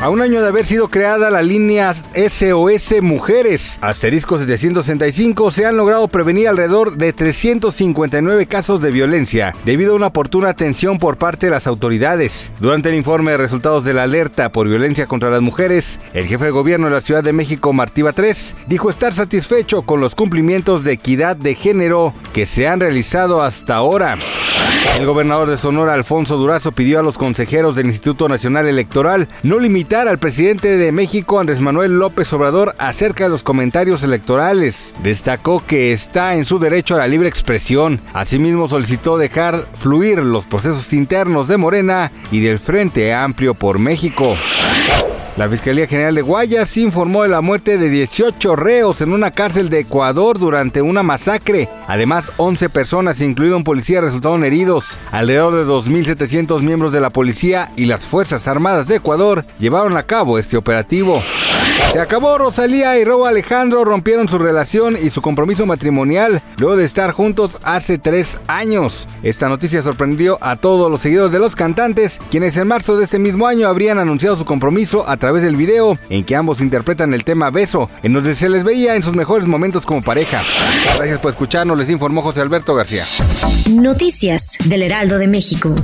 A un año de haber sido creada la línea SOS Mujeres, asterisco 765, se han logrado prevenir alrededor de 359 casos de violencia debido a una oportuna atención por parte de las autoridades. Durante el informe de resultados de la alerta por violencia contra las mujeres, el jefe de gobierno de la Ciudad de México, Martí Batres, dijo estar satisfecho con los cumplimientos de equidad de género que se han realizado hasta ahora. El gobernador de Sonora, Alfonso Durazo, pidió a los consejeros del Instituto Nacional Electoral no limitar al presidente de México, Andrés Manuel López Obrador, acerca de los comentarios electorales. Destacó que está en su derecho a la libre expresión. Asimismo, solicitó dejar fluir los procesos internos de Morena y del Frente Amplio por México. La Fiscalía General de Guayas informó de la muerte de 18 reos en una cárcel de Ecuador durante una masacre. Además, 11 personas, incluido un policía, resultaron heridos. Alrededor de 2.700 miembros de la policía y las Fuerzas Armadas de Ecuador llevaron a cabo este operativo. Se acabó Rosalía y Robo Alejandro rompieron su relación y su compromiso matrimonial luego de estar juntos hace tres años. Esta noticia sorprendió a todos los seguidores de los cantantes, quienes en marzo de este mismo año habrían anunciado su compromiso a través del video en que ambos interpretan el tema Beso, en donde se les veía en sus mejores momentos como pareja. Gracias por escucharnos, les informó José Alberto García. Noticias del Heraldo de México.